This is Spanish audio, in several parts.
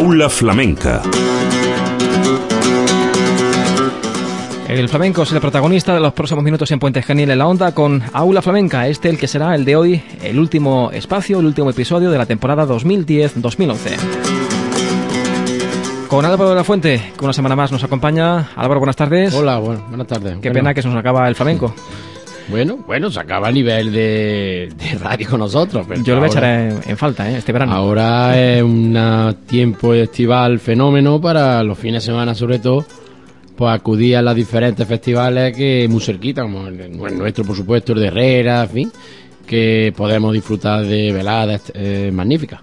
Aula Flamenca. El flamenco es el protagonista de los próximos minutos en Puente Genil en la Onda con Aula Flamenca, este el que será el de hoy, el último espacio, el último episodio de la temporada 2010-2011. Con Álvaro de la Fuente, que una semana más nos acompaña. Álvaro, buenas tardes. Hola, bueno, buenas tardes. Qué pena que se nos acaba el flamenco. Bueno, bueno, se acaba a nivel de, de radio con nosotros. Pero Yo lo voy a echar en, en falta, ¿eh? este verano. Ahora es un tiempo estival fenómeno para los fines de semana, sobre todo, pues acudir a los diferentes festivales que muy cerquita, como el, el nuestro, por supuesto, el de Herrera, en fin, que podemos disfrutar de veladas eh, magníficas.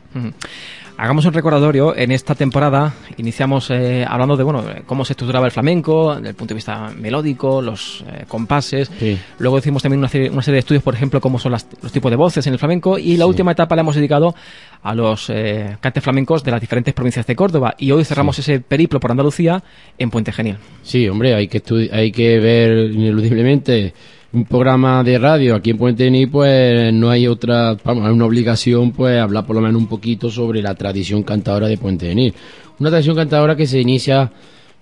Hagamos un recordatorio. En esta temporada iniciamos eh, hablando de bueno cómo se estructuraba el flamenco, desde el punto de vista melódico, los eh, compases. Sí. Luego hicimos también una serie, una serie de estudios, por ejemplo, cómo son las- los tipos de voces en el flamenco. Y la última etapa la hemos dedicado a los eh, cantes flamencos de las diferentes provincias de Córdoba. Y hoy cerramos ese periplo por Andalucía en Puente Genial. Sí, hombre, hay que hay que ver ineludiblemente un programa de radio aquí en Puente Genil, pues no hay otra, vamos, hay una obligación, pues hablar por lo menos un poquito sobre la tradición cantadora de Puente Genil. Una tradición cantadora que se inicia,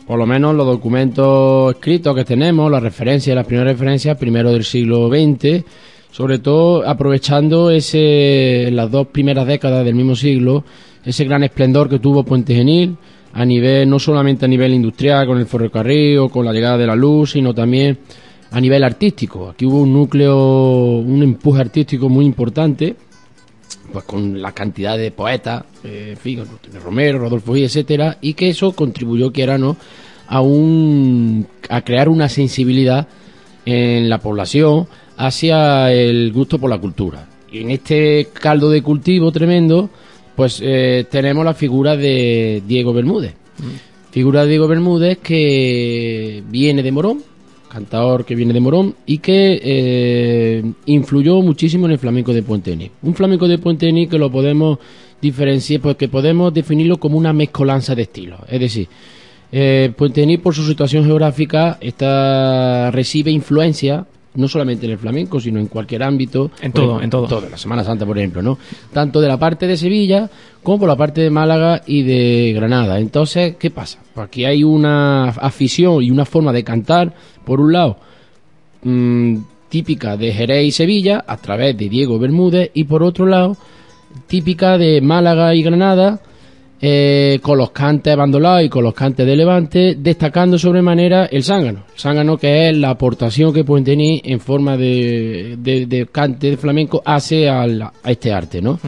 por lo menos los documentos escritos que tenemos, las referencias, las primeras referencias, primero del siglo XX, sobre todo aprovechando ese, las dos primeras décadas del mismo siglo, ese gran esplendor que tuvo Puente Genil, a nivel, no solamente a nivel industrial, con el ferrocarril o con la llegada de la luz, sino también a nivel artístico. Aquí hubo un núcleo, un empuje artístico muy importante, pues con la cantidad de poetas, eh, en fin, Romero, Rodolfo Gil, etcétera, y que eso contribuyó, quiera no, a un, a crear una sensibilidad en la población hacia el gusto por la cultura. Y en este caldo de cultivo tremendo, pues eh, tenemos la figura de Diego Bermúdez. Figura de Diego Bermúdez que viene de Morón, cantador que viene de Morón y que eh, influyó muchísimo en el flamenco de Puente Genil. Un flamenco de Puente Genil que lo podemos diferenciar, pues que podemos definirlo como una mezcolanza de estilos. Es decir, eh, por su situación geográfica está, recibe influencia no solamente en el flamenco, sino en cualquier ámbito. En todo, ejemplo, en todo. La Semana Santa, por ejemplo, ¿no? Tanto de la parte de Sevilla como por la parte de Málaga y de Granada. Entonces, ¿qué pasa? Pues aquí hay una afición y una forma de cantar, por un lado, mm, típica de Jerez y Sevilla, a través de Diego Bermúdez, y por otro lado, típica de Málaga y Granada, eh, con los cantes bandolados y con los cantes de Levante, destacando sobremanera el zángano. El zángano que es la aportación que pueden tener en forma de, de, cante de flamenco hace a este arte, ¿no?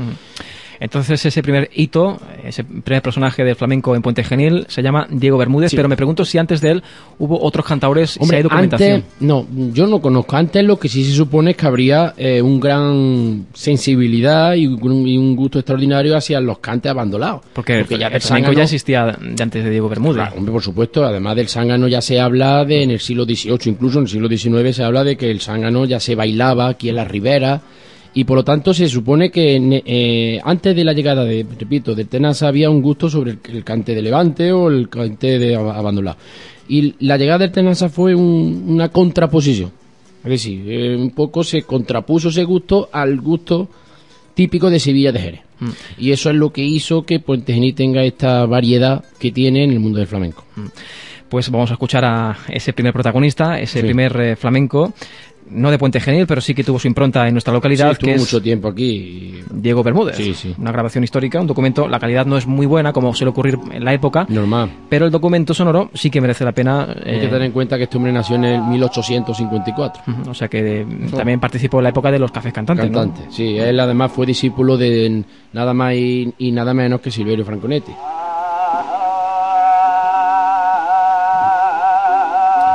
Entonces ese primer hito, ese primer personaje del flamenco en Puente Genil se llama Diego Bermúdez, Sí. pero me pregunto si antes de él hubo otros cantadores, si Hombre, hay documentación. antes, no, yo no conozco. Antes lo que sí se supone es que habría eh, un gran sensibilidad y un, y un gusto extraordinario hacia los cantes abandolados. Porque, el, ya el flamenco ya existía de antes de Diego Bermúdez. Claro, hombre, por supuesto, además del zángano ya se habla de en el siglo XVIII, incluso en el siglo XIX se habla de que el zángano ya se bailaba aquí en la ribera y por lo tanto se supone que eh, antes de la llegada de, repito, de Tenaza había un gusto sobre el, el cante de Levante o el cante de ab- abandonado. Y la llegada del Tenaza fue un- una contraposición. Es decir, eh, un poco se contrapuso ese gusto al gusto típico de Sevilla de Jerez. Y eso es lo que hizo que Puente Genil tenga esta variedad que tiene en el mundo del flamenco. Pues vamos a escuchar a ese primer protagonista, ese Sí. primer eh, flamenco, no de Puente Genil, pero sí que tuvo su impronta en nuestra localidad, Sí, estuvo que es mucho tiempo aquí. Diego Bermúdez. Sí, sí. Una grabación histórica, un documento, la calidad no es muy buena como suele ocurrir en la época, Normal. pero el documento sonoro sí que merece la pena. Hay eh, que tener en cuenta que este hombre nació en el 1854. ujú, o sea que eh, también participó en la época de los cafés cantantes. ¿no? Cantante. Sí, él además fue discípulo de nada más y, y nada menos que Silverio Franconetti.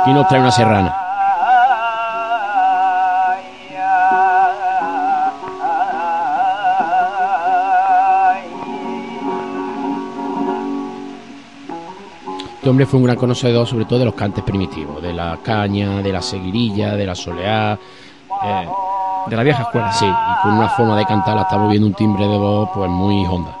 Aquí nos trae una serrana. Este hombre fue un gran conocedor sobre todo de los cantes primitivos, de la caña, de la seguirilla, de la soleá. eh, De la vieja escuela. Sí, y con una forma de cantar, la estamos viendo un timbre de voz pues muy honda.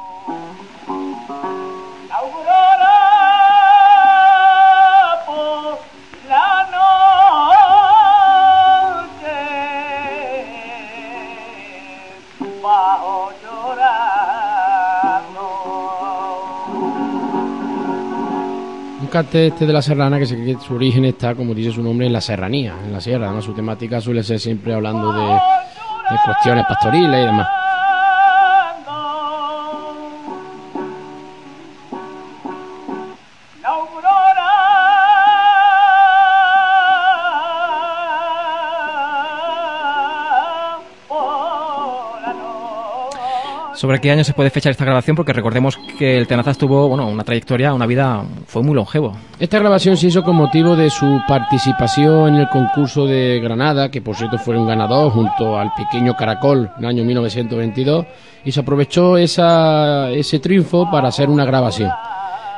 Este de la serrana, que, se- que su origen está, como dice su nombre, en la serranía, en la sierra. Además, su temática suele ser siempre hablando de, de cuestiones pastoriles y demás. ¿Sobre qué año se puede fechar esta grabación? Porque recordemos que el Tenazas tuvo bueno, una trayectoria, una vida, fue muy longevo. Esta grabación se hizo con motivo de su participación en el concurso de Granada, que por cierto fue un ganador junto al pequeño Caracol en el año 1922, y se aprovechó ese triunfo para hacer una grabación.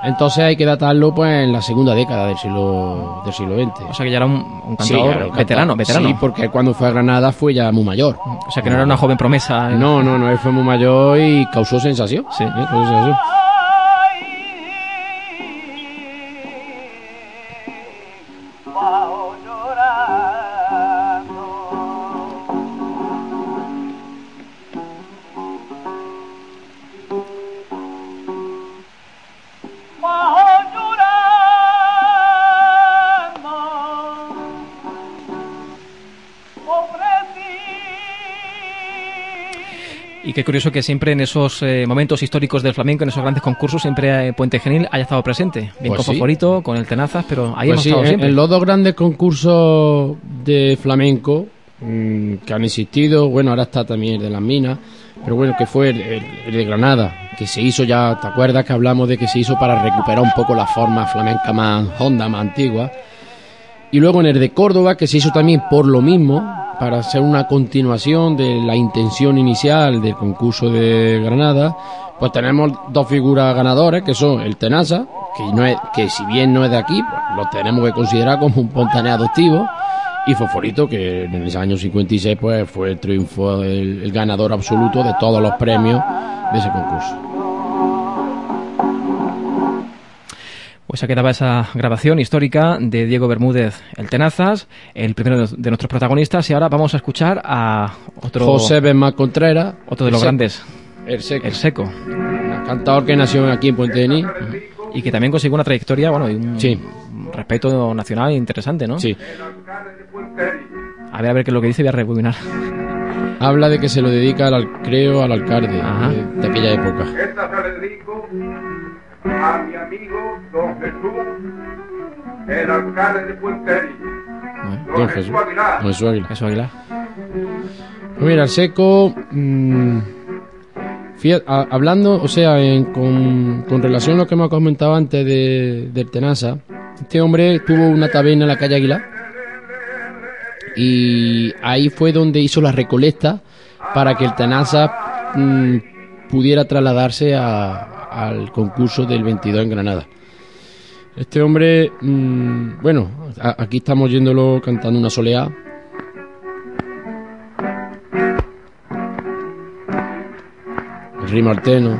Entonces hay que datarlo pues en la segunda década del siglo del siglo XX. O sea que ya era un, un Sí, cantador claro, veterano, veterano. Sí, porque cuando fue a Granada fue ya muy mayor. O sea que no era una joven promesa. ¿eh? No, no, no, él fue muy mayor y causó sensación. Sí. ¿eh? Causó sensación. Curioso que siempre en esos eh, momentos históricos del flamenco, en esos grandes concursos, siempre eh, Puente Genil haya estado presente. Bien Pues con sí. Fosforito, con el Tenazas, pero ahí Pues hemos sí, estado en, siempre. en los dos grandes concursos de flamenco mm, que han existido, bueno, ahora está también el de las minas, pero bueno, que fue el, el- el de Granada, que se hizo ya, ¿te acuerdas que hablamos de que se hizo para recuperar un poco la forma flamenca más honda, más antigua? Y luego en el de Córdoba, que se hizo también por lo mismo, para hacer una continuación de la intención inicial del concurso de Granada, pues tenemos dos figuras ganadoras, que son el Tenaza, que, no es, que si bien no es de aquí, pues lo tenemos que considerar como un pontané adoptivo, y Fosforito, que en el año 56 pues, fue el triunfo, el, el ganador absoluto de todos los premios de ese concurso. Pues aquí quedaba esa grabación histórica de Diego Bermúdez, el Tenazas, el primero de nuestros protagonistas. Y ahora vamos a escuchar a otro, José Benma Contreras, otro de los Seco, grandes, el Seco, el Seco. cantador que nació aquí en Puente de Ní. Y que también consiguió una trayectoria, bueno, y un, Sí. respeto nacional interesante, ¿no? Sí. A ver, a ver qué es lo que dice, voy a rebobinar. Habla de que se lo dedica, al, creo, al alcalde Ajá. de, aquella época. Esta se dedico a mi amigo Don Jesús, el alcalde de Puenterí. Don Jesús. Aguilar. Don Jesús Aguilar. Eso, Aguilar. Pues mira, el seco. mm, fíjate, a- hablando, o sea, en- con, con relación a lo que hemos comentado antes de, del Tenaza, este hombre tuvo una taberna en la calle Aguilar. Y ahí fue donde hizo la recolecta para que el Tenaza mm, pudiera trasladarse a- al concurso del 22 en Granada. Este hombre, mm, bueno, a- aquí estamos yéndolo cantando una soleá. Ritmo alteno.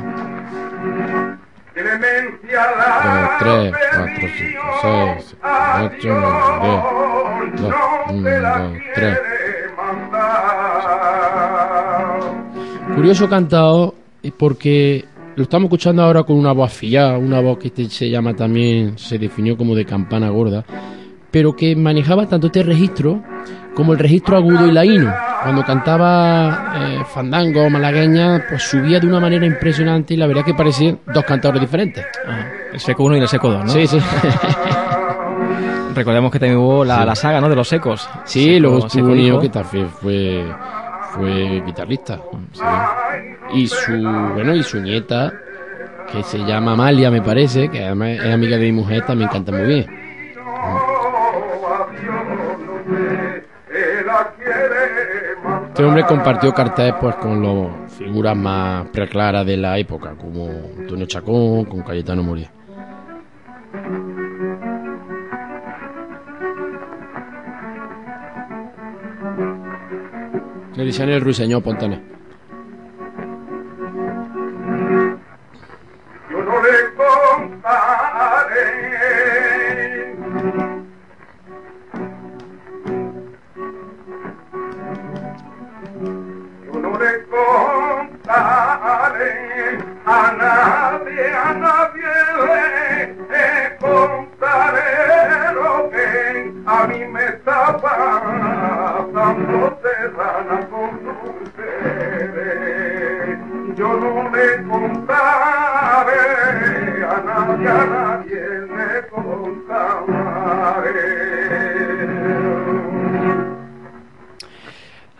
Curioso cantado porque lo estamos escuchando ahora con una voz afillada, una voz que se llama también, se definió como de campana gorda, pero que manejaba tanto este registro como el registro agudo y laíno. Cuando cantaba eh, fandango malagueña, pues subía de una manera impresionante y la verdad que parecían dos cantadores diferentes. El Seco 1 y el Seco 2, ¿no? Sí, sí. Recordemos que también hubo la, la saga, ¿no? De los secos. Sí, luego estuvo que también fue, fue guitarrista. sí. Y su, bueno, y su nieta, que se llama Amalia, me parece, que además es amiga de mi mujer, también canta muy bien. Este hombre compartió cartel pues con las figuras más preclaras de la época, como Antonio Chacón, con Cayetano Moria. Le decían el ruiseñor Pontané.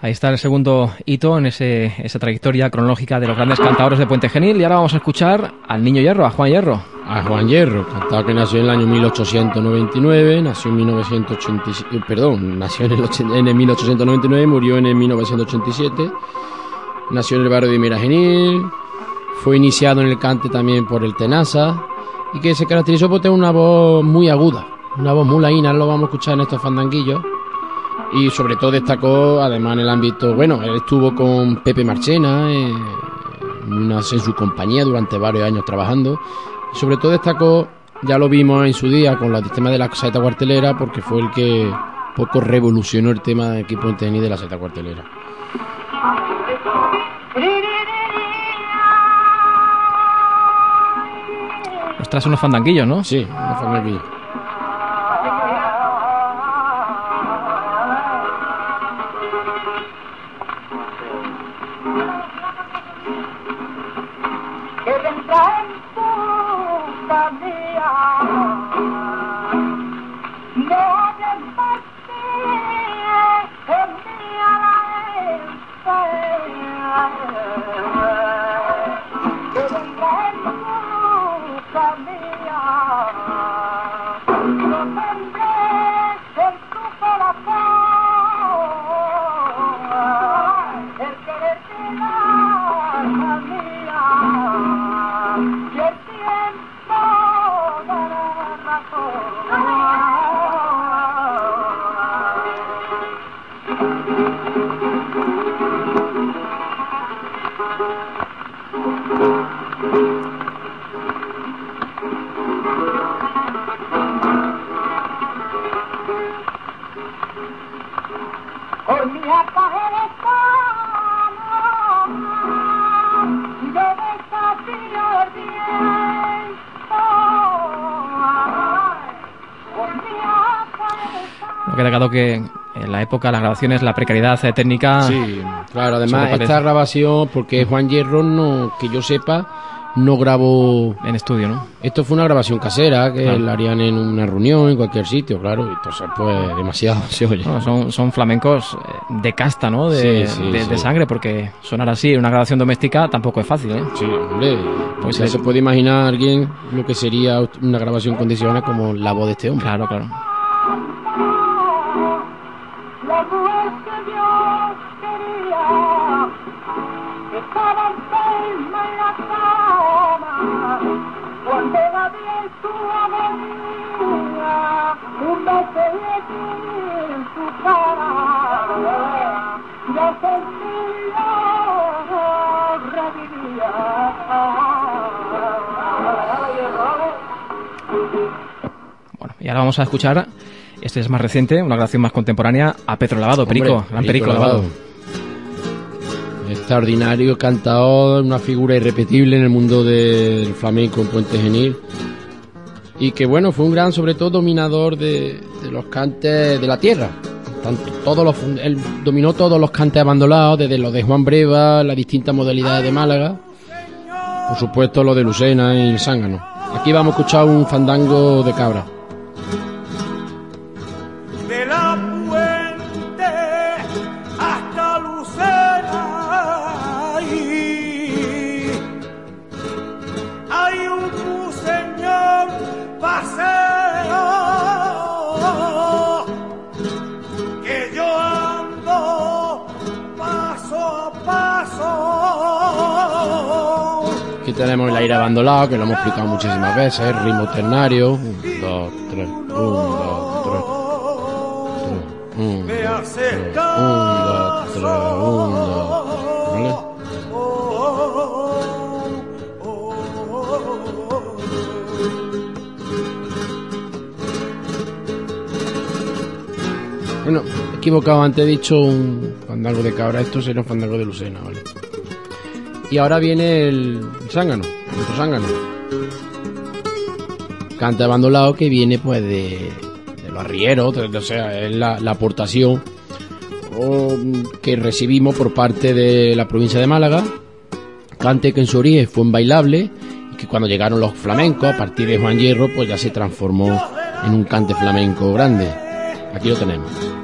Ahí está el segundo hito en ese, esa trayectoria cronológica de los grandes cantadores de Puente Genil. Y ahora vamos a escuchar al niño Hierro, a Juan Hierro. A Juan Hierro, cantado que nació en el año 1899, nació en 1987, perdón, nació en el, en el 1899 y murió en el 1987. Nació en el barrio de Miragenil, fue iniciado en el cante también por el Tenaza y que se caracterizó por tener una voz muy aguda, una voz muy laína, lo vamos a escuchar en estos fandanguillos. Y sobre todo destacó, además en el ámbito, bueno, él estuvo con Pepe Marchena eh, en, su compañía durante varios años trabajando. Y sobre todo destacó, ya lo vimos en su día con el tema de la saeta cuartelera, porque fue el que poco revolucionó el tema de equipo en tenis de la saeta cuartelera. Nos traes unos fandanguillos, ¿no? Sí, una forma que en la época, las grabaciones, la precariedad eh, técnica. Sí, claro, además esta grabación, porque Juan Hierro, no, que yo sepa, no grabó En estudio, ¿no? Esto fue una grabación casera que Claro. la harían en una reunión, en cualquier sitio, claro. y Entonces, pues, demasiado se oye. Bueno, son, son flamencos eh, de casta, ¿no? De, Sí, sí, de- sí. de sangre, porque sonar así en una grabación doméstica tampoco es fácil, ¿eh? Sí, hombre. Pues le- se puede imaginar alguien lo que sería una grabación condicionada como la voz de este hombre. Claro, claro. Y ahora vamos a escuchar, este es más reciente, una grabación más contemporánea, a Pedro Lavado, Perico, gran Perico Lavado. Extraordinario cantador, una figura irrepetible en el mundo del flamenco en Puente Genil. Y que bueno, fue un gran, sobre todo, dominador de, de los cantes de la tierra. Tanto, todos los, él dominó todos los cantes abandonados, desde los de Juan Breva, las distintas modalidades de Málaga. Por supuesto, los de Lucena y el Zángano. Aquí vamos a escuchar un fandango de cabra. Tenemos el aire abandonado, que lo hemos explicado muchísimas veces, ritmo ternario. Un, dos, tres, un, dos, tres. Un, Me dos, hace tres, un, dos, tres, un, dos. ¿Vale? Bueno, he equivocado, antes he dicho un fandango de cabra, esto sería un fandango de Lucena, ¿vale? Y ahora viene el, zángano, otro zángano. Cante abandonado que viene pues de, los arrieros, o sea, es la, aportación o, mm, que recibimos por parte de la provincia de Málaga, cante que en su origen fue un bailable y que cuando llegaron los flamencos, a partir de Juan Hierro, pues ya se transformó en un cante flamenco grande. Aquí lo tenemos.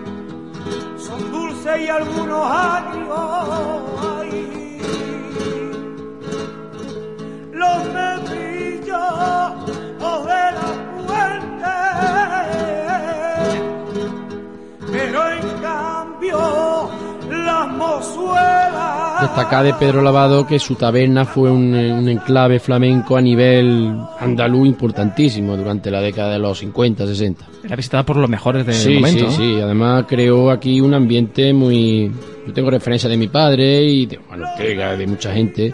Destacar de Pedro Lavado que su taberna fue un, un enclave flamenco a nivel andaluz importantísimo durante la década de los 50, 60. Era visitada por los mejores del sí, momento. sí, ¿no? sí. Además creó aquí un ambiente muy... Yo tengo referencia de mi padre y de, bueno, Ortega, de mucha gente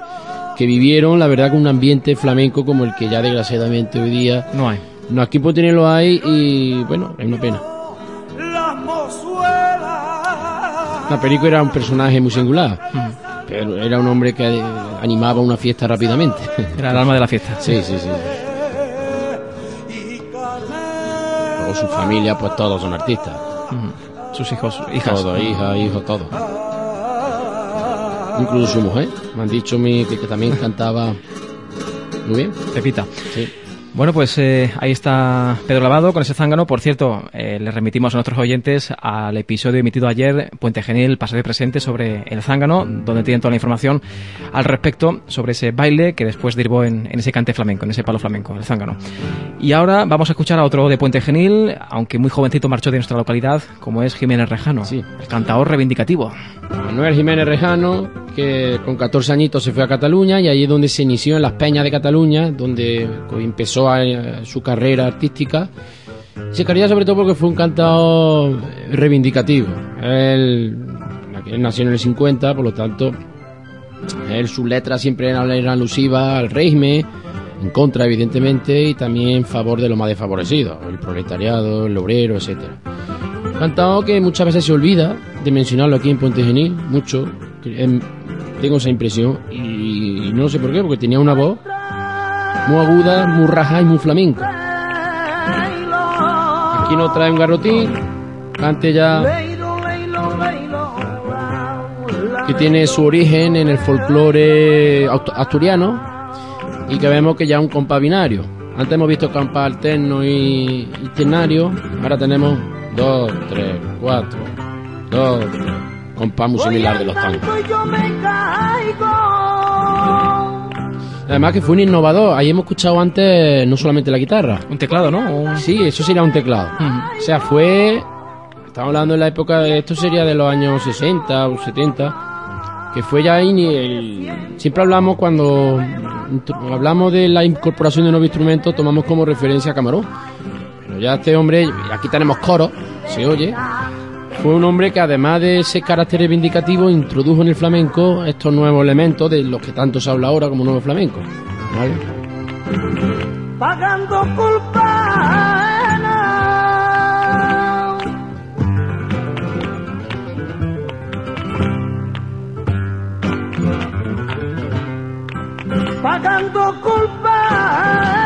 que vivieron, la verdad, con un ambiente flamenco como el que ya desgraciadamente hoy día... No hay. No, aquí en Pontevedra lo hay y, bueno, es una pena. La Perico era un personaje muy singular, pero era un hombre que animaba una fiesta rápidamente. Era el alma de la fiesta. sí, sí, sí. Luego su familia, pues todos son artistas. Ujú. Sus hijos, hijas. Todos, hijas, hijos, todos. Incluso su mujer. Me han dicho mi, que, que también cantaba muy bien. Pepita. Sí. Bueno, pues eh, ahí está Pedro Lavado con ese zángano. Por cierto, eh, le remitimos a nuestros oyentes al episodio emitido ayer, Puente Genil, pasado y presente, sobre el zángano, donde tienen toda la información al respecto sobre ese baile que después derivó en, en ese cante flamenco, en ese palo flamenco, el zángano. Y ahora vamos a escuchar a otro de Puente Genil, aunque muy jovencito marchó de nuestra localidad, como es Jiménez Rejano, Sí. el cantador reivindicativo. Manuel Jiménez Rejano, que con 14 añitos se fue a Cataluña y allí es donde se inició en las peñas de Cataluña, donde empezó a su carrera artística. Se quería sobre todo porque fue un cantador reivindicativo. Él, nació en el 50, por lo tanto, sus letras siempre eran, alusivas al régimen, en contra, evidentemente, y también en favor de los más desfavorecidos, el proletariado, el obrero, etcétera. Cantado que muchas veces se olvida de mencionarlo aquí en Puente Genil, mucho. que, em, tengo esa impresión y no sé por qué, porque tenía una voz muy aguda, muy raja y muy flamenco. Aquí nos trae un garrotín, cante ya que tiene su origen en el folclore asturiano y que vemos que ya es un compás binario. Antes hemos visto compás alterno y, y ternario, ahora tenemos dos, tres, cuatro, dos, tres, compás muy similar de los tangos. Además que fue un innovador, ahí hemos escuchado antes no solamente la guitarra, Un teclado, ¿no? Un- sí, eso sería un teclado. O sea, fue. Estamos hablando en la época de. Esto sería de los años 60 o 70. Que fue ya ahí. el- siempre hablamos cuando. Hablamos de la incorporación de nuevos instrumentos, tomamos como referencia a Camarón. Pero ya este hombre. Aquí tenemos coro, se oye. Fue un hombre que además de ese carácter reivindicativo introdujo en el flamenco estos nuevos elementos de los que tanto se habla ahora como nuevo flamenco. Pagando culpa. Pagando culpa.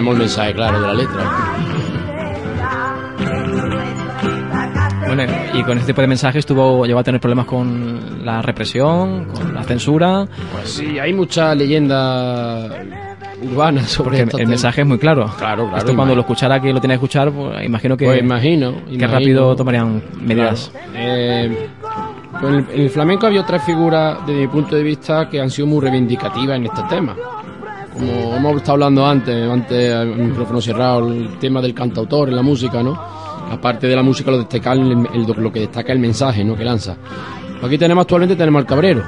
Veamos el mensaje claro de la letra. Bueno, y con este tipo de mensajes tuvo, llegó a tener problemas con la represión, con la censura, Pues sí, hay mucha leyenda urbana sobre porque el mensaje es muy claro. Claro, claro, Esto cuando lo escuchara que lo tiene que escuchar, pues imagino que, Pues imagino, que imagino. rápido tomarían medidas. Claro. Eh, pues en el, en el flamenco había otras figuras, desde mi punto de vista, que han sido muy reivindicativas en este tema. Como hemos estado hablando antes, antes al micrófono cerrado, el tema del cantautor en la música, ¿no? Aparte de la música, lo, destaca el- el- lo que destaca el mensaje, ¿no? Que lanza. Aquí tenemos actualmente tenemos al Cabrero.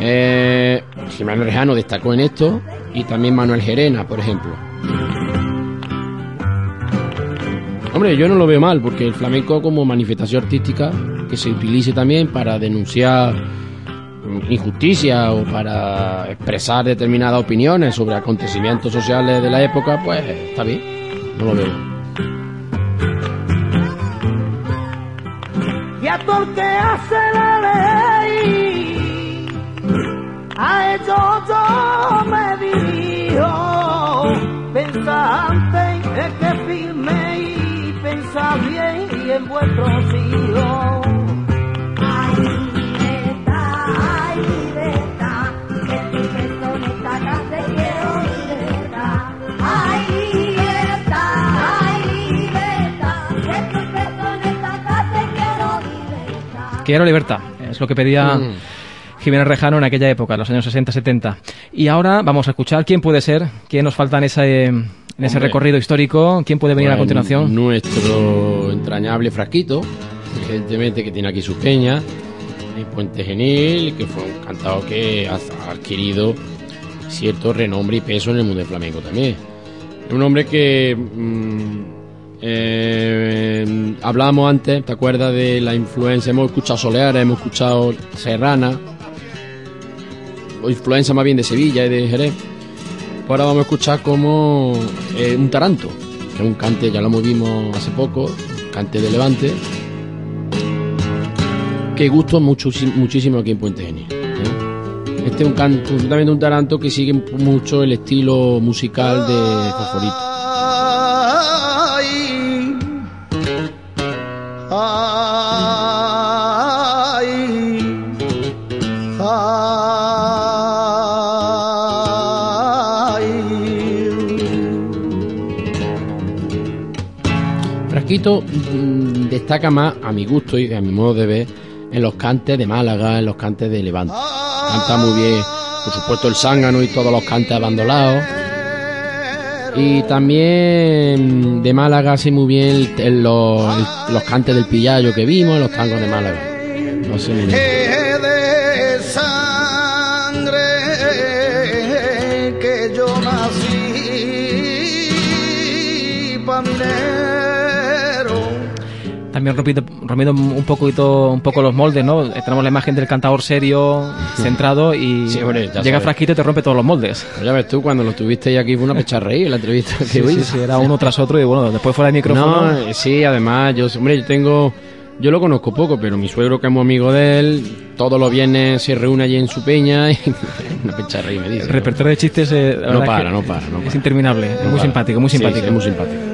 Eh, Rejano destacó en esto y también Manuel Gerena, por ejemplo. Hombre, yo no lo veo mal, porque el flamenco como manifestación artística que se utilice también para denunciar injusticia o para expresar determinadas opiniones sobre acontecimientos sociales de la época, pues está bien, no lo veo. Y a todo el que hace la ley, a ellos yo me dirijo, pensante es que firme y pensad bien y en vuestros hijos. Quiero libertad, es lo que pedía Mm. Jiménez Rejano en aquella época, los años 60-70. Y ahora vamos a escuchar quién puede ser, quién nos falta en ese, en ese recorrido histórico, quién puede venir a Pues, continuación. Nuestro entrañable Frasquito, evidentemente que tiene aquí sus peñas, en Puente Genil, que fue un cantador que ha adquirido cierto renombre y peso en el mundo del flamenco también. Es un hombre que mm, eh, hablábamos antes, ¿te acuerdas de la influencia? Hemos escuchado Soleara, hemos escuchado Serrana, o influencia más bien de Sevilla y de Jerez. Ahora vamos a escuchar como eh, un taranto, que es un cante, ya lo movimos hace poco, cante de Levante, que gustó mucho, muchísimo aquí en Puente Genil. ¿eh? Este es un canto, justamente un taranto que sigue mucho el estilo musical de Fosforito. Mm, destaca más, a mi gusto y a mi modo de ver, en los cantes de Málaga, en los cantes de Levante. Canta muy bien, por supuesto, el zángano y todos los cantes abandolados. Y también de Málaga hace muy bien el- los, cantes del pillayo que vimos, los tangos de Málaga. También rompiendo, rompiendo un poquito, un poco los moldes, ¿no? Eh, Tenemos la imagen del cantador serio, centrado y Sí, hombre, ya llega sabes. Frasquito y te rompe todos los moldes. Pues ya ves tú, cuando lo tuviste aquí fue una pecharreír la entrevista que Sí, sí, sí, era uno tras otro y bueno, después fuera de micrófono. No, sí, además, yo, hombre, yo tengo, yo lo conozco poco, pero mi suegro que es muy amigo de él, todos los viernes se reúne allí en su peña y una pecharreír me dice. el repertorio de chistes eh, No es para, que no para, no es para. interminable, es muy para. simpático, muy simpático. sí, es muy simpático.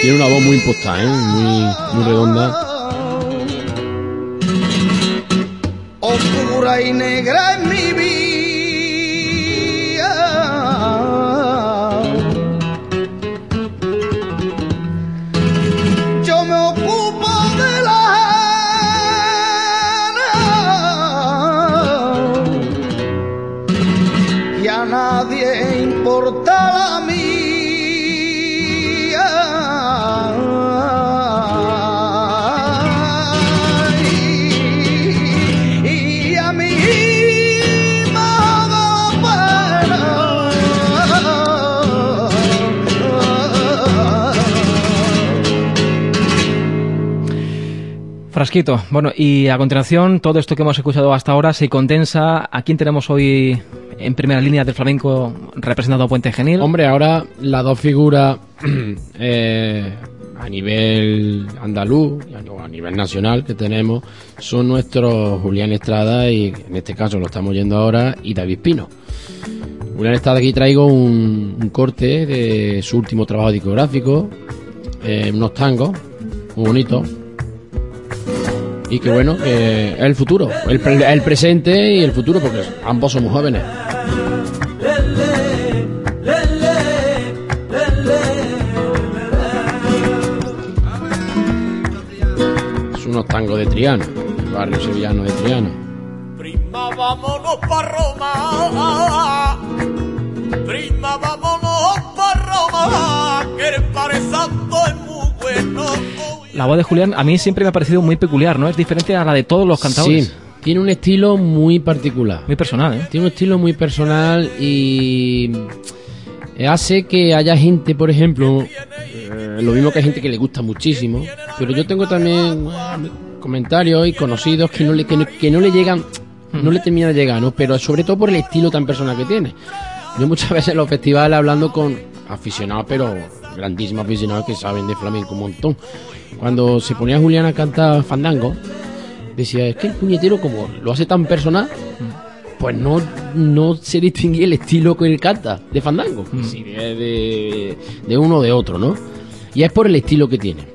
Tiene una voz muy impostada, ¿eh? muy, muy redonda. oscura y negra en mi vida. Bueno, y a continuación todo esto que hemos escuchado hasta ahora se condensa. ¿A quién tenemos hoy en primera línea del flamenco representado Puente Genil? Hombre, ahora las dos figuras eh, a nivel andaluz a- nivel nacional que tenemos son nuestros Julián Estrada y en este caso lo estamos yendo ahora y David Pino. Julián Estrada aquí traigo un, un corte de su último trabajo discográfico, eh, unos tangos muy bonitos. Y que bueno, es el futuro, el, el presente y el futuro, porque ambos somos jóvenes. Es unos tangos de Triana, el barrio sevillano de Triana. Prima, vámonos pa' Roma. La voz de Julián a mí siempre me ha parecido muy peculiar, ¿no? Es diferente a la de todos los cantadores. Sí, tiene un estilo muy particular. Muy personal, ¿eh? Tiene un estilo muy personal y hace que haya gente, por ejemplo, eh, lo mismo que hay gente que le gusta muchísimo, pero yo tengo también eh, comentarios y conocidos que no le, que no, que no le llegan, no le termina de llegar, ¿no? Pero sobre todo por el estilo tan personal que tiene. Yo muchas veces en los festivales hablando con aficionados, pero grandísimos aficionados que saben de flamenco un montón. Cuando se ponía Julián a cantar fandango, decía, es que el puñetero como lo hace tan personal, pues no, no se distingue el estilo que él canta de fandango, si de, de, de uno o de otro, ¿no? Y es por el estilo que tiene.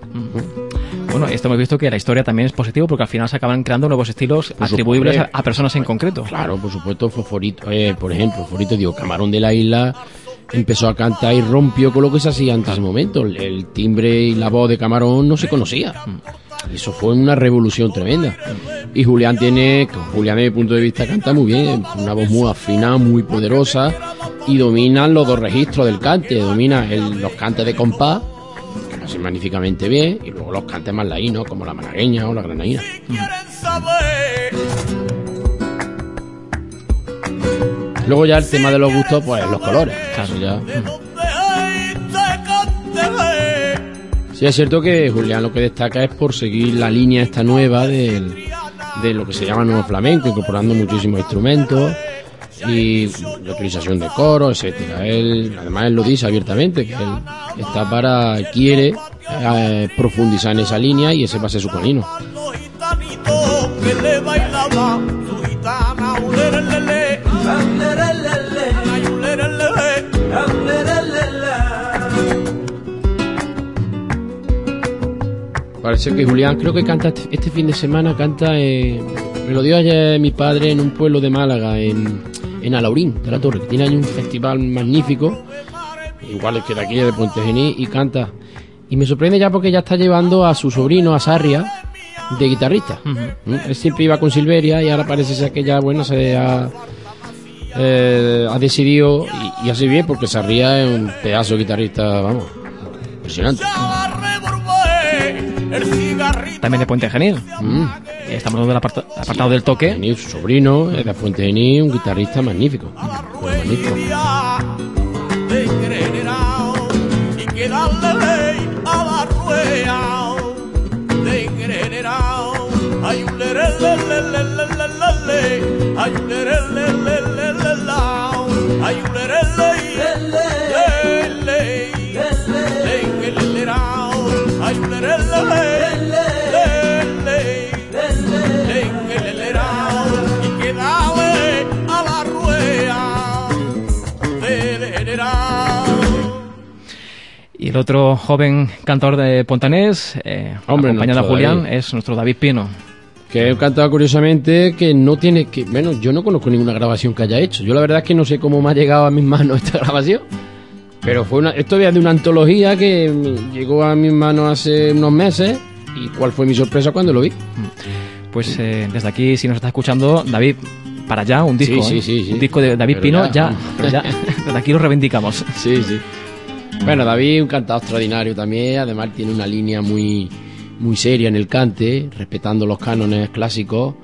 Bueno, esto hemos visto que la historia también es positivo porque al final se acaban creando nuevos estilos Por atribuibles a, supuesto. a personas en concreto. Claro, por supuesto, Fosforito, eh, por ejemplo, Fosforito, digo, Camarón de la Isla empezó a cantar y rompió con lo que se hacía antes ese momento. El, timbre y la voz de Camarón no se conocía. Eso fue una revolución tremenda. Y Julián tiene, Julián desde mi punto de vista canta muy bien, una voz muy afina, muy poderosa y domina los dos registros del cante, domina los cantes de compás, que lo hacen magníficamente bien, y luego los cantes más laínos, como la malagueña o la granadina. quieren Luego ya el tema de los gustos, pues los colores. Claro, ya. Sí, es cierto que Julián lo que destaca es por seguir la línea esta nueva del- de lo que se llama nuevo flamenco, incorporando muchísimos instrumentos y la utilización de coro, etcétera. Él, además, él lo dice abiertamente, que él está para, quiere eh, profundizar en esa línea y ese va a ser su camino. Parece que Julián creo que canta este, este fin de semana, canta, eh, me lo dio ayer mi padre en un pueblo de Málaga, en, en Alaurín de la Torre, que tiene ahí un festival magnífico, igual que de aquí de Puente Genil, y canta. Y me sorprende ya porque ya está llevando a su sobrino, a Sarria, de guitarrista. ¿Mm? Él siempre iba con Silveria y ahora parece ser que ya, bueno, se ha, eh, ha decidido, y, y así bien, porque Sarria es un pedazo de guitarrista, vamos, impresionante. También de Puente Genil. Mm. Estamos hablando del aparta- apartado del toque. Genil, su sobrino, es de Fuente Genil, un guitarrista magnífico. El otro joven cantador de Pontanés, eh, Hombre, acompañado nuestro Julián, David. es nuestro David Pino. Que he cantado curiosamente que no tiene que. Bueno, yo no conozco ninguna grabación que haya hecho. Yo la verdad es que no sé cómo me ha llegado a mis manos esta grabación. Pero fue una, esto viene de una antología que llegó a mis manos hace unos meses. Y cuál fue mi sorpresa cuando lo vi. Pues eh, desde aquí, si nos está escuchando, David, para allá, un disco. Sí, sí, ¿eh? sí, sí. Un disco de David Pero Pino, ya, ya, ya. Desde aquí lo reivindicamos. Sí, sí. Bueno, David, un cantador extraordinario también. Además, tiene una línea muy, muy seria en el cante, respetando los cánones clásicos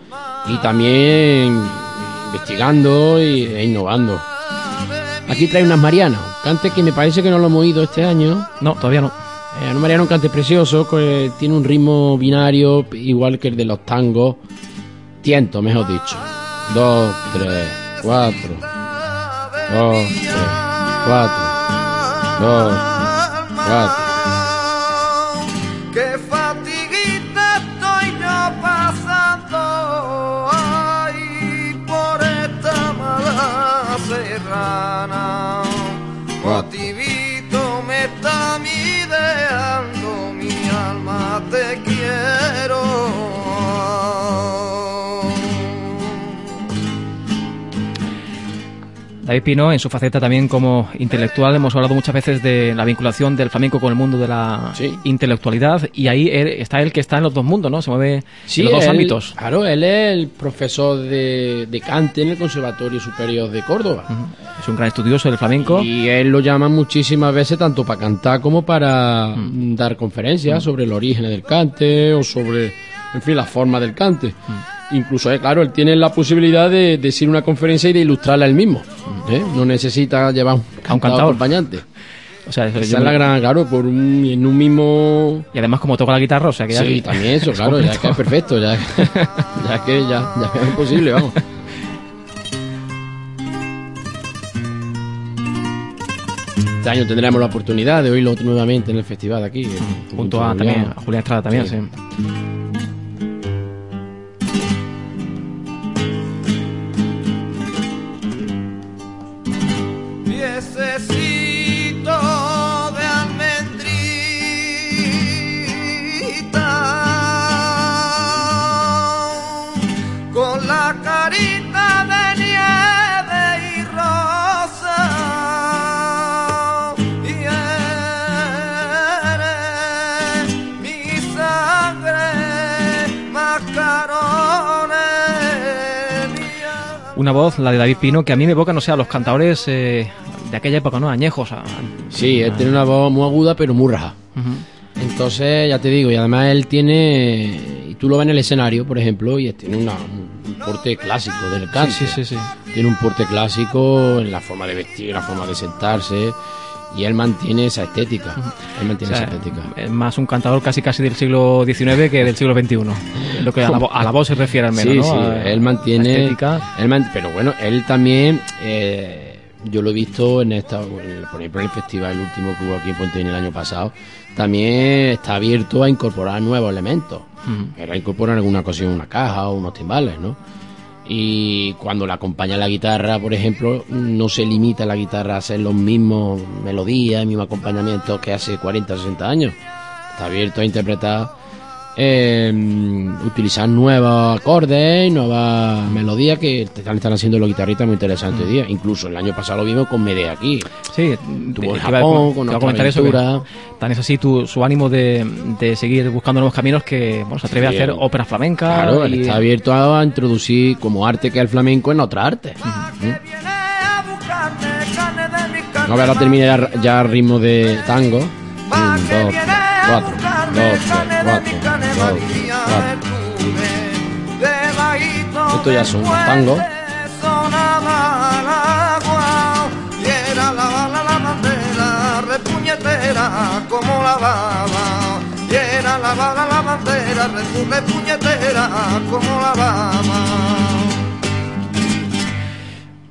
y también investigando y, e innovando. Aquí trae unas Marianas, un cante que me parece que no lo hemos oído este año. No, todavía no. Eh, una Mariana, un cante precioso, que tiene un ritmo binario igual que el de los tangos. Tiento, mejor dicho. Dos, tres, cuatro. Dos, tres, cuatro. Oh, Dos, cuatro. David Pino, en su faceta también como intelectual, hemos hablado muchas veces de la vinculación del flamenco con el mundo de la Sí. intelectualidad y ahí él- está él que está en los dos mundos, ¿no? Se mueve en los dos él- ámbitos. Claro, él es el profesor de, de cante en el Conservatorio Superior de Córdoba. Es un gran estudioso del flamenco. Y él lo llama muchísimas veces tanto para cantar como para mm, dar conferencias sobre el origen del cante o sobre, en fin, la forma del cante. Incluso, eh, claro, él tiene la posibilidad de decir una conferencia y de ilustrarla él mismo. ¿eh? No necesita llevar un cantador cantador. acompañante. O sea, eso Esa es la me- gran, claro, por un, en un mismo... Y además como toca la guitarra, o sea que ya- Sí, también eso, claro, ya que es perfecto, ya, ya que ya, ya es imposible, vamos. Este año tendremos la oportunidad de oírlo nuevamente en el festival de aquí. junto a también a Julián Estrada también, sí. Una voz, la de David Pino, que a mí me evoca, no sé, a los cantadores eh, de aquella época, ¿no? Añejos. a- Sí, él tiene una voz muy aguda pero muy raja. Entonces, ya te digo, y además él tiene, y tú lo ves en el escenario, por ejemplo, y tiene una- un porte clásico del cante. Sí, sí, sí, sí. Tiene un porte clásico en la forma de vestir, en la forma de sentarse, y él mantiene esa estética. Él O mantiene sea, esa estética. es más un cantador casi casi del siglo XIX que del siglo XXI. Lo que a la, a la voz se refiere al menos, sí, ¿no? sí, A- él mantiene. estética. él man- pero bueno, él también. eh, yo lo he visto en esta, por ejemplo, en el festival último que hubo aquí en Pontevedra el año pasado. También está abierto a incorporar nuevos elementos. Ujú. Era incorporar alguna ocasión una caja o unos timbales, ¿no? Y cuando la acompaña la guitarra, por ejemplo, no se limita la guitarra a hacer los mismos melodías, el mismo acompañamiento que hace 40 o 60 años. Está abierto a interpretar, Em, utilizar nuevos acordes y nuevas melodías que están, están haciendo los guitarristas muy interesantes mm. hoy día. Incluso el año pasado lo vimos con Medea aquí. Sí, tuvo el Japón, con otra aventura. Tan es así tu, su ánimo de, de, seguir buscando nuevos caminos que bueno, se atreve a hacer ópera flamenca. Claro, él está abierto a introducir como arte que es el flamenco en otra arte. Uh. ¿Mm? No, ahora termina ya, ya ritmo de tango. 1, 2, 4, 2, 3, 4 claro. Esto ya es un tango. como la baba y la bala la bandera puñetera como la baba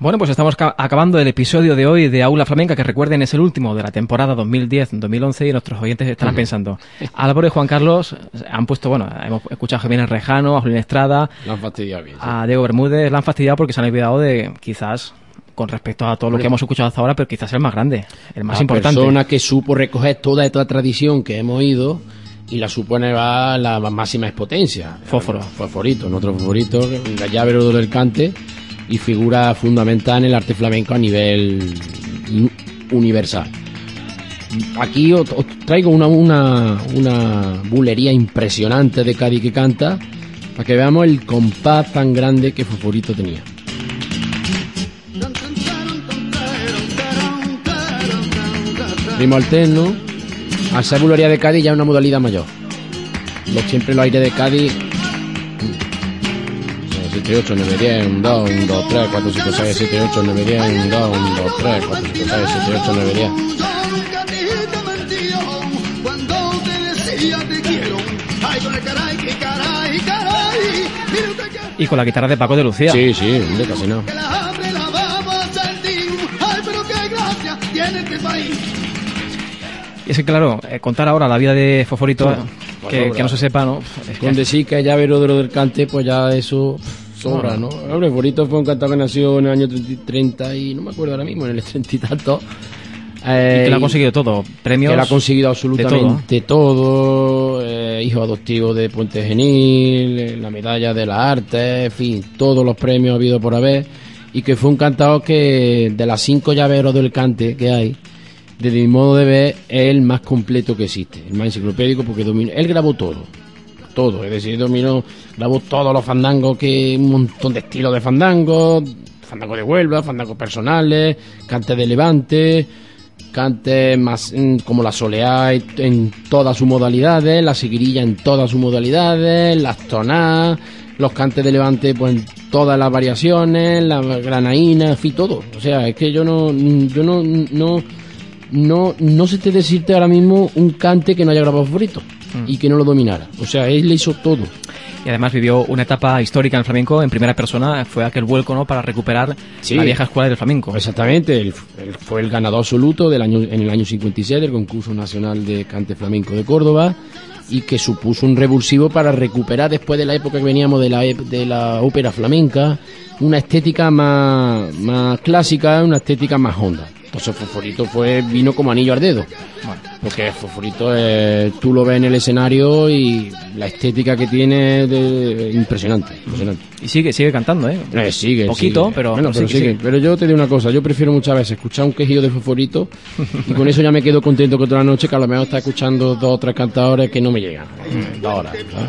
bueno, pues estamos ca- acabando el episodio de hoy de Aula Flamenca, que recuerden es el último de la temporada 2010-2011 y nuestros oyentes estarán pensando. Álvaro y Juan Carlos han puesto, bueno, hemos escuchado a Jiménez Rejano, a Julián Estrada, han fastidiado bien. sí. a Diego Bermúdez, la han fastidiado porque se han olvidado de quizás con respecto a todo lo que hemos escuchado hasta ahora, pero quizás el más grande, el más la importante. persona que supo recoger toda esta tradición que hemos ido y la supone va a la máxima expotencia. Fósforo. Fosforito, nuestro favorito, el llavero del cante y figura fundamental en el arte flamenco a nivel universal. Aquí os, traigo una, una, una bulería impresionante de Cádiz que canta para que veamos el compás tan grande que Fosforito tenía. Ritmo alterno. Al ser bulería de Cádiz ya es una modalidad mayor. Lo, siempre los aires de Cádiz. 7, 8, 9, 10, 1, 2, 1, 2, 3, 4, 5, 6, 7, 8, 9, 10, 1, 2, 1, 2, 3, 4, 5, 6, 7, 8, 9, 10. Yo nunca te he mentido cuando te decía te quiero. Ay, con el caray, que caray, caray. Mire usted que, Y con la guitarra de Paco de Lucía. Sí, sí, casi no. este. Y es que, claro, eh, contar ahora la vida de Fosforito, que, sobra. que no se sepa, ¿no? Es que- Con decir que ya de lo del cante, pues ya eso pff, sobra, ¿no? Hombre, Favorito fue un cantador que nació en el año 30, 30 y no me acuerdo ahora mismo, en el 30 y tanto. Eh, que lo ha y- conseguido todo. Premios. que lo ha conseguido absolutamente todo, eh, hijo adoptivo de Puente Genil, eh, la medalla de la arte, en fin, todos los premios habido por haber. y que fue un cantador que de las cinco llaveros del cante que hay, desde mi modo de ver, es el más completo que existe, el más enciclopédico porque dominó, él grabó todo, todo, es decir, dominó, grabó todos los fandangos, que un montón de estilos de fandangos, fandango de Huelva, fandangos personales, cante de Levante, cantes más mm, como la soleá en todas sus modalidades, la seguirilla en todas sus modalidades, las tonadas, los cantes de levante pues en todas las variaciones, la granaína, en fin, todo. O sea, es que yo no yo no no no no sé te decirte ahora mismo un cante que no haya grabado favorito y que no lo dominara. O sea, él le hizo todo. Y además vivió una etapa histórica en el flamenco en primera persona. Fue aquel vuelco ¿no? para recuperar Sí. la vieja escuela del flamenco. Exactamente, él, él fue el ganador absoluto del año, en el año 57 del concurso nacional de cante flamenco de Córdoba y que supuso un revulsivo para recuperar después de la época que veníamos de la, de la ópera flamenca una estética más, más clásica, una estética más honda. Entonces Fosforito fue, vino como anillo al dedo. Porque Fosforito eh, tú lo ves en el escenario y la estética que tiene es de- impresionante, impresionante. Y sigue, sigue cantando, ¿eh? Eh, sigue, Poquito, sigue. pero- Bueno, pero sigue. sigue. Pero yo te digo una cosa, yo prefiero muchas veces escuchar un quejido de fosforito y con eso ya me quedo contento que toda la noche que a lo mejor está escuchando dos o tres cantadores que no me llegan. Dos horas. ¿sabes?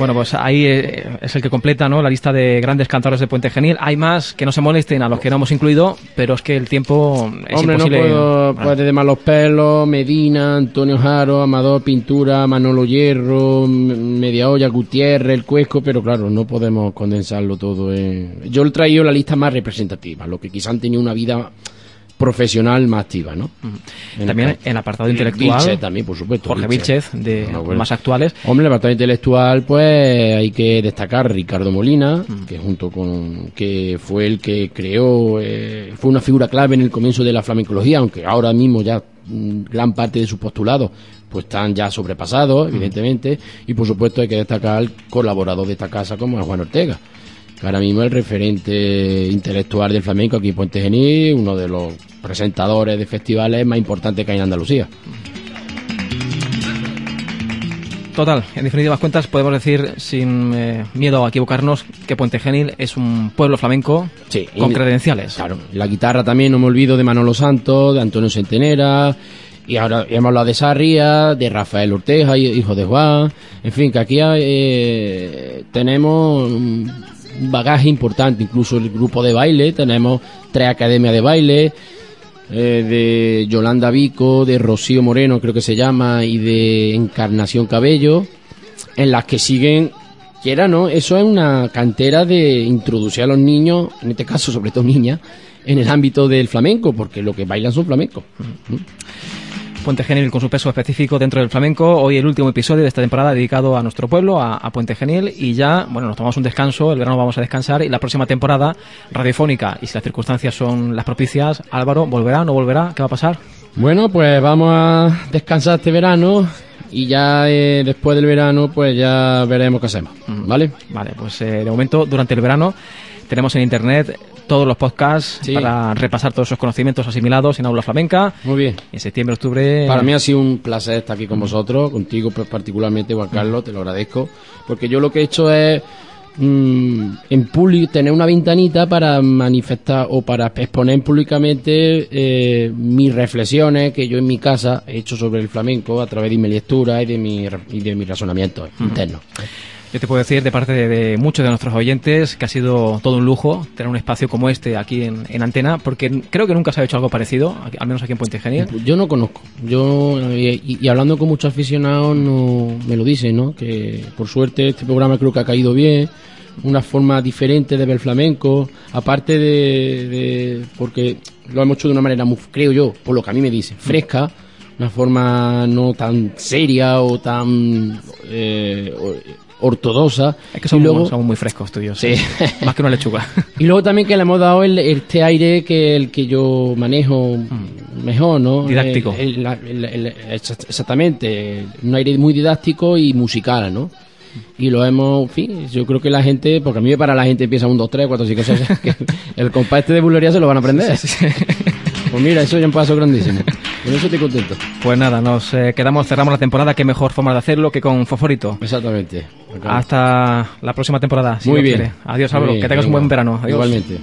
Bueno, pues ahí eh, es el que completa ¿no? la lista de grandes cantadores de Puente Genil. Hay más que no se molesten a los que no hemos incluido, pero es que el tiempo es Hombre, no imposible. puedo, Bueno, pues desde Malos Pelos, Medina, Antonio Jaro, Amador Pintura, Manolo Hierro, M- Media Olla, Gutiérrez, El Cuesco, pero claro, no podemos condensarlo todo en... Yo he traído la lista más representativa, los que quizá han tenido una vida profesional más activa, ¿no? En También el- en el apartado intelectual, Vilchez también, por supuesto. Jorge Vilchez, de No, bueno. más actuales. Hombre, el apartado intelectual, pues hay que destacar Ricardo Molina, que junto con que fue el que creó, eh, fue una figura clave en el comienzo de la flamencología, aunque ahora mismo ya mm, gran parte de sus postulados pues están ya sobrepasados, evidentemente, y por supuesto hay que destacar al colaborador de esta casa como es Juan Ortega, ahora mismo el referente intelectual del flamenco aquí en Puente Genil, uno de los presentadores de festivales más importantes que hay en Andalucía. Total, en definitivas cuentas podemos decir sin eh, miedo a equivocarnos que Puente Genil es un pueblo flamenco Sí, con credenciales. Claro, la guitarra también no me olvido de Manolo Santos, de Antonio Centenera, y ahora hemos hablado de Sarria, de Rafael Ortega, hi- hijo de Juan, en fin, que aquí hay, eh, tenemos bagaje importante, incluso el grupo de baile, tenemos tres academias de baile, eh, de Yolanda Vico, de Rocío Moreno, creo que se llama, y de Encarnación Cabello, en las que siguen, quiera no, eso es una cantera de introducir a los niños, en este caso sobre todo niñas, en el ámbito del flamenco, porque lo que bailan son flamencos. Puente Genil con su peso específico dentro del flamenco. Hoy el último episodio de esta temporada dedicado a nuestro pueblo, a, a Puente Genil. Y ya, bueno, nos tomamos un descanso, el verano vamos a descansar y la próxima temporada radiofónica. Y si las circunstancias son las propicias, Álvaro, ¿volverá? ¿No volverá? ¿Qué va a pasar? Bueno, pues vamos a descansar este verano y ya eh, después del verano pues ya veremos qué hacemos, ¿vale? Vale, pues eh, de momento, durante el verano, tenemos en internet todos los podcasts Sí. para repasar todos esos conocimientos asimilados en Aula Flamenca. Muy bien. En septiembre, octubre. Para mí ha sido un placer estar aquí con vosotros, contigo pues, particularmente, Juan Carlos, te lo agradezco, porque yo lo que he hecho es mm, en público tener una ventanita para manifestar o para exponer públicamente eh, mis reflexiones que yo en mi casa he hecho sobre el flamenco a través de mi lectura y de mi, y de mi razonamiento interno. Yo te puedo decir de parte de, de muchos de nuestros oyentes que ha sido todo un lujo tener un espacio como este aquí en, en Antena, porque creo que nunca se ha hecho algo parecido, al menos aquí en Puente Genil. Yo no conozco. Yo y, y hablando con muchos aficionados no me lo dicen, ¿no? Que por suerte este programa creo que ha caído bien, una forma diferente de ver flamenco, aparte de, de- porque lo hemos hecho de una manera muy, creo yo, por lo que a mí me dicen, fresca, una forma no tan seria o tan eh, ortodoxa. Es que somos, luego- somos muy frescos tuyos. Sí. Más que una lechuga. y luego también que le hemos dado el, este aire que el que yo manejo mejor, ¿no? Didáctico. El- el- exactamente, un aire muy didáctico y musical, ¿no? Y lo hemos, en fin, yo creo que la gente, porque a mí para la gente empieza un, dos, tres, cuatro, cinco, seis, que el compás este de bulería se lo van a aprender. Pues mira, eso ya es un paso grandísimo. Con eso estoy contento. Pues nada, nos eh, quedamos, cerramos la temporada. Qué mejor forma de hacerlo que con Fosforito. Exactamente. Acá. Hasta la próxima temporada. si Muy bien. quiere. Adiós, Álvaro. Que tengas un buen verano. Adiós. Igualmente.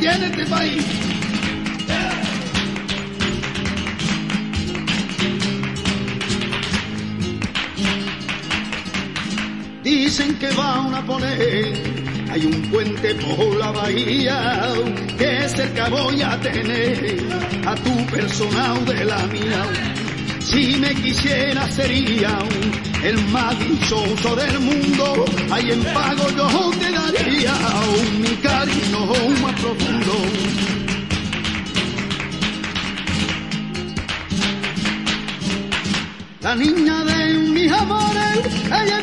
Tiene este país. Dicen que van a poner, hay un puente por la bahía, que cerca voy a tener a tu personal de la mía. Si me quisiera sería el más dichoso del mundo, ahí en pago yo te daría mi cariño más profundo. La niña de mis amores, ella